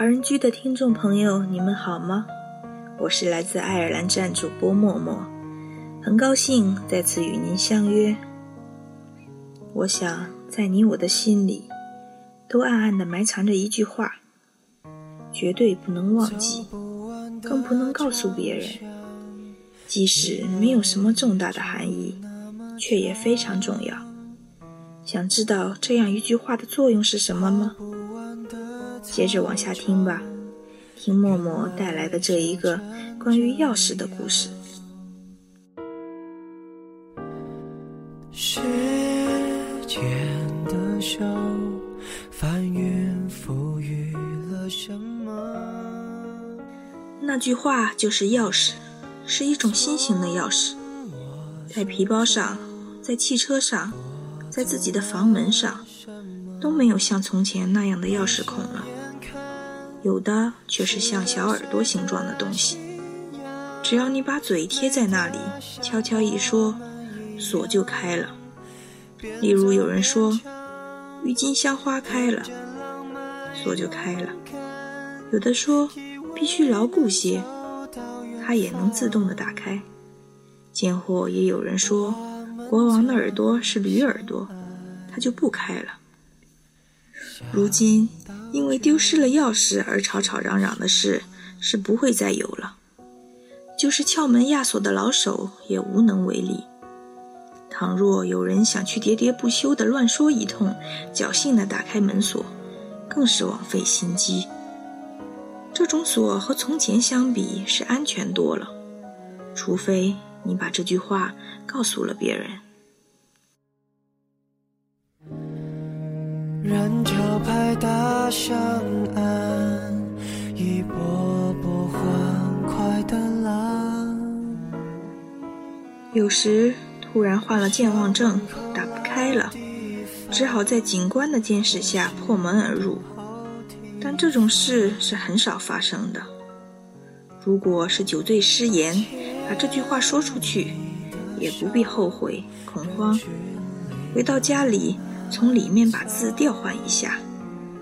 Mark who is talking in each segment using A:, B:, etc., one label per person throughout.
A: 华人居的听众朋友，你们好吗？我是来自爱尔兰站主播默默，很高兴再次与您相约。我想，在你我的心里，都暗暗地埋藏着一句话，绝对不能忘记，更不能告诉别人。即使没有什么重大的含义，却也非常重要。想知道这样一句话的作用是什么吗？接着往下听吧，听默默带来的这一个关于钥匙的故事。时间的手翻云覆雨了什么？那句话就是钥匙，是一种新型的钥匙，在皮包上，在汽车上，在自己的房门上。都没有像从前那样的钥匙孔了，有的却是像小耳朵形状的东西。只要你把嘴贴在那里，悄悄一说，锁就开了。例如有人说“郁金香花开了”，锁就开了；有的说“必须牢固些”，它也能自动的打开。见货也有人说“国王的耳朵是驴耳朵”，它就不开了。如今，因为丢失了钥匙而吵吵嚷嚷的事是不会再有了。就是撬门压锁的老手也无能为力。倘若有人想去喋喋不休地乱说一通，侥幸地打开门锁，更是枉费心机。这种锁和从前相比是安全多了，除非你把这句话告诉了别人。人潮拍打上岸，一波波欢快的浪。有时突然患了健忘症，打不开了，只好在警官的监视下破门而入。但这种事是很少发生的。如果是酒醉失言，把这句话说出去，也不必后悔恐慌。回到家里。从里面把字调换一下，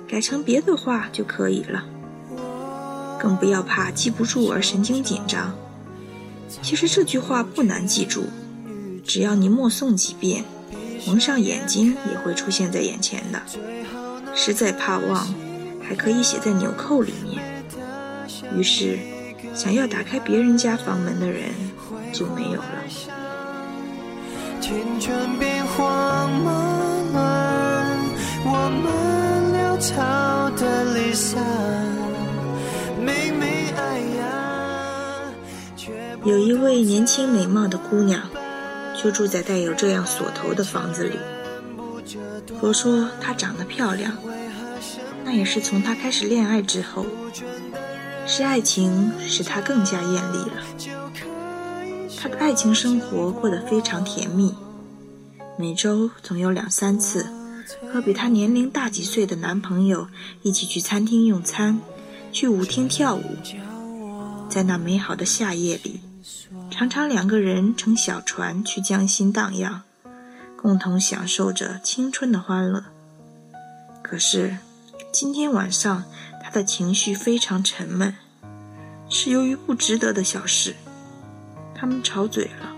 A: 改成别的话就可以了。更不要怕记不住而神经紧张。其实这句话不难记住，只要你默诵几遍，蒙上眼睛也会出现在眼前的。实在怕忘，还可以写在纽扣里面。于是，想要打开别人家房门的人就没有了。青春变慌吗？草的离散，有一位年轻美貌的姑娘，就住在带有这样锁头的房子里。佛说她长得漂亮，那也是从她开始恋爱之后，是爱情使她更加艳丽了。她的爱情生活过得非常甜蜜。每周总有两三次，和比她年龄大几岁的男朋友一起去餐厅用餐，去舞厅跳舞。在那美好的夏夜里，常常两个人乘小船去江心荡漾，共同享受着青春的欢乐。可是，今天晚上他的情绪非常沉闷，是由于不值得的小事，他们吵嘴了。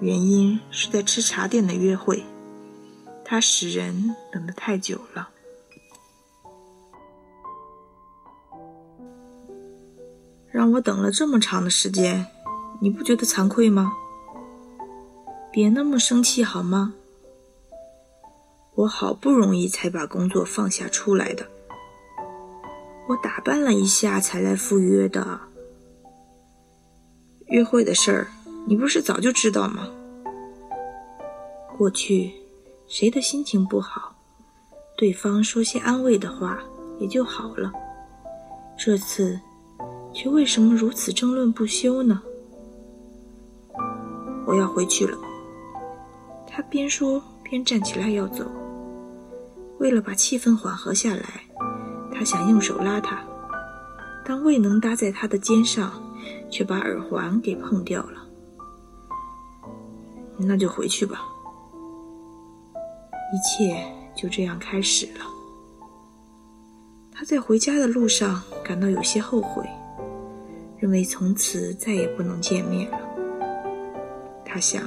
A: 原因是在吃茶店的约会，他使人等得太久了。让我等了这么长的时间，你不觉得惭愧吗？别那么生气好吗？我好不容易才把工作放下出来的，我打扮了一下才来赴约的。约会的事儿。你不是早就知道吗？过去，谁的心情不好，对方说些安慰的话也就好了。这次，却为什么如此争论不休呢？我要回去了。他边说边站起来要走。为了把气氛缓和下来，他想用手拉他，但未能搭在他的肩上，却把耳环给碰掉了。那就回去吧。一切就这样开始了。他在回家的路上感到有些后悔，认为从此再也不能见面了。他想，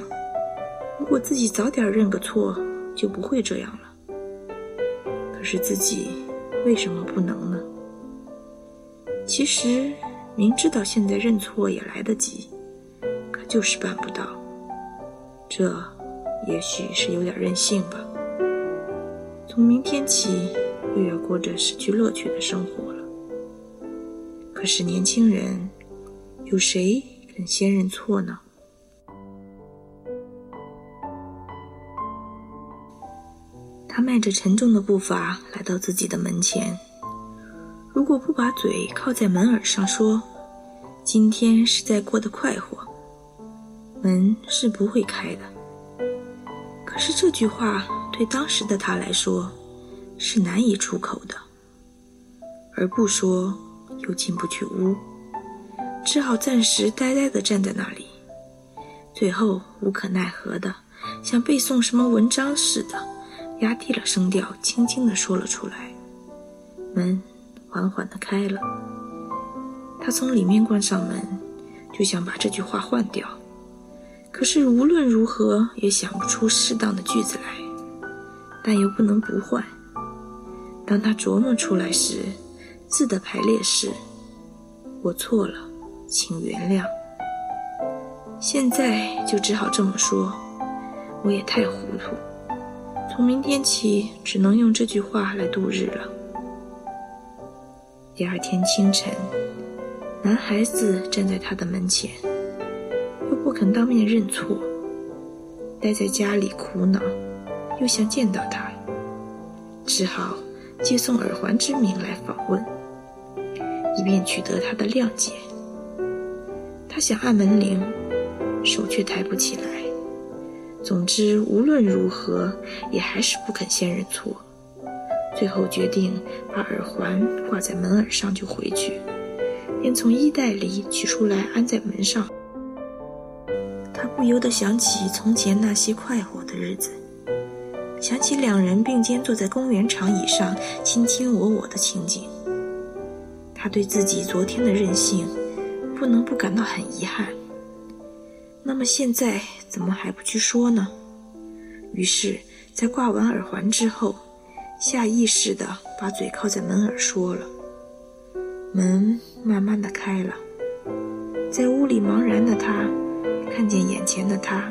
A: 如果自己早点认个错，就不会这样了。可是自己为什么不能呢？其实明知道现在认错也来得及，可就是办不到。这也许是有点任性吧。从明天起，又要过着失去乐趣的生活了。可是年轻人，有谁肯先认错呢？他迈着沉重的步伐来到自己的门前。如果不把嘴靠在门耳上说：“今天是在过得快活”，门是不会开的。可是这句话对当时的他来说是难以出口的，而不说又进不去屋，只好暂时呆呆地站在那里。最后无可奈何的，像背诵什么文章似的，压低了声调，轻轻地说了出来：“门。”缓缓地开了，他从里面关上门，就想把这句话换掉，可是无论如何也想不出适当的句子来，但又不能不换。当他琢磨出来时，字的排列是：“我错了，请原谅。”现在就只好这么说：“我也太糊涂，从明天起只能用这句话来度日了。”第二天清晨，男孩子站在他的门前，又不肯当面认错，待在家里苦恼，又想见到他，只好借送耳环之名来访问，以便取得他的谅解。他想按门铃，手却抬不起来。总之，无论如何，也还是不肯先认错。最后决定把耳环挂在门耳上就回去，便从衣袋里取出来安在门上。他不由得想起从前那些快活的日子，想起两人并肩坐在公园长椅上卿卿我我的情景。他对自己昨天的任性，不能不感到很遗憾。那么现在怎么还不去说呢？于是，在挂完耳环之后。下意识地把嘴靠在门耳说了，门慢慢的开了，在屋里茫然的他，看见眼前的他，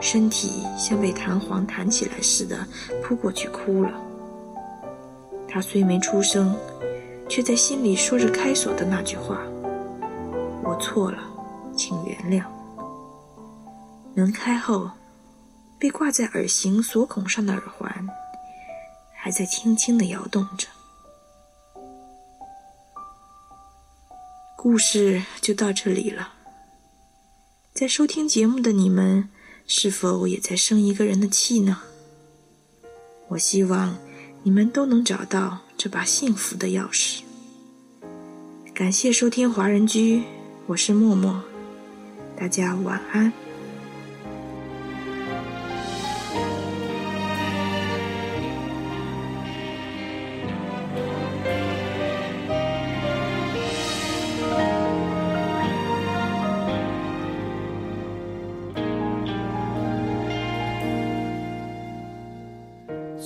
A: 身体像被弹簧弹起来似的扑过去哭了。他虽没出声，却在心里说着开锁的那句话：“我错了，请原谅。”门开后，被挂在耳形锁孔上的耳环。还在轻轻的摇动着。故事就到这里了。在收听节目的你们，是否也在生一个人的气呢？我希望你们都能找到这把幸福的钥匙。感谢收听华人居，我是默默，大家晚安。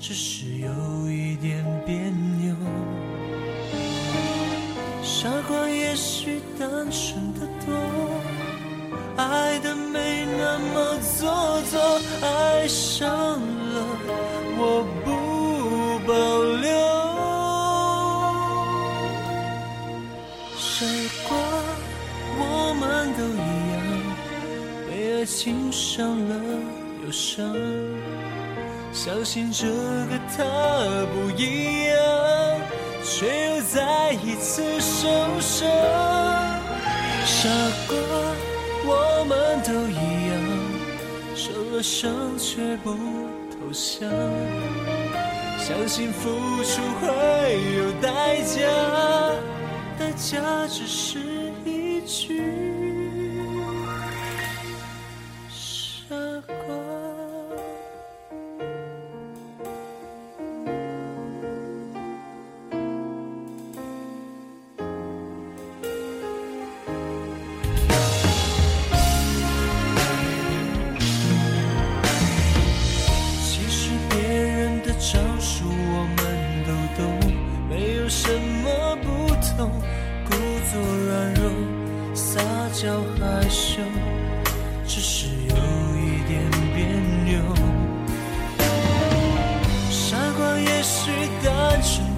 B: 只是有一点别扭，傻瓜也许单纯的多，爱的没那么做作，爱上了我不保留。傻瓜，我们都一样，被爱情伤了又伤。相信这个他不一样，却又再一次受伤。傻瓜，我们都一样，受了伤却不投降。相信付出会有代价，代价只是一句。伤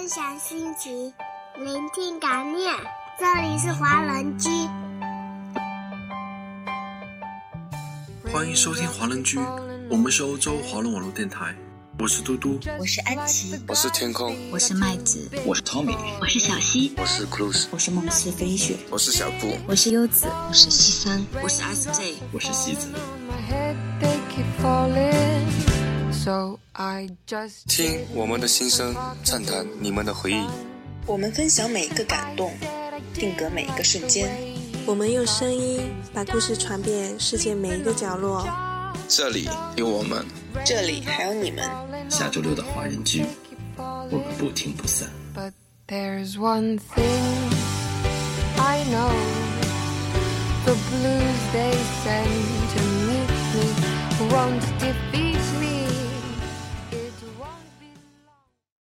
C: 分享心情，聆听感念。这里是华人居，
D: 欢迎收听华人居。我们是欧洲华人网络电台。我是嘟嘟，
E: 我是安琪，
F: 我是天空，
G: 我是麦子，
H: 我是 Tommy，
I: 我是小溪，
F: 我是 Cruz，
J: 我是梦似飞雪，
F: 我是小布，
K: 我是优子，
L: 我是西三，
M: 我是 SJ，
N: 我是西子。
F: 听我们的心声，畅谈你们的回忆。
J: 我们分享每一个感动，定格每一个瞬间。
A: 我们用声音把故事传遍世界每一个角落。
F: 这里有我们，
J: 这里还有你们。
H: 下周六的华人居，我们不听不散。
O: won't defeat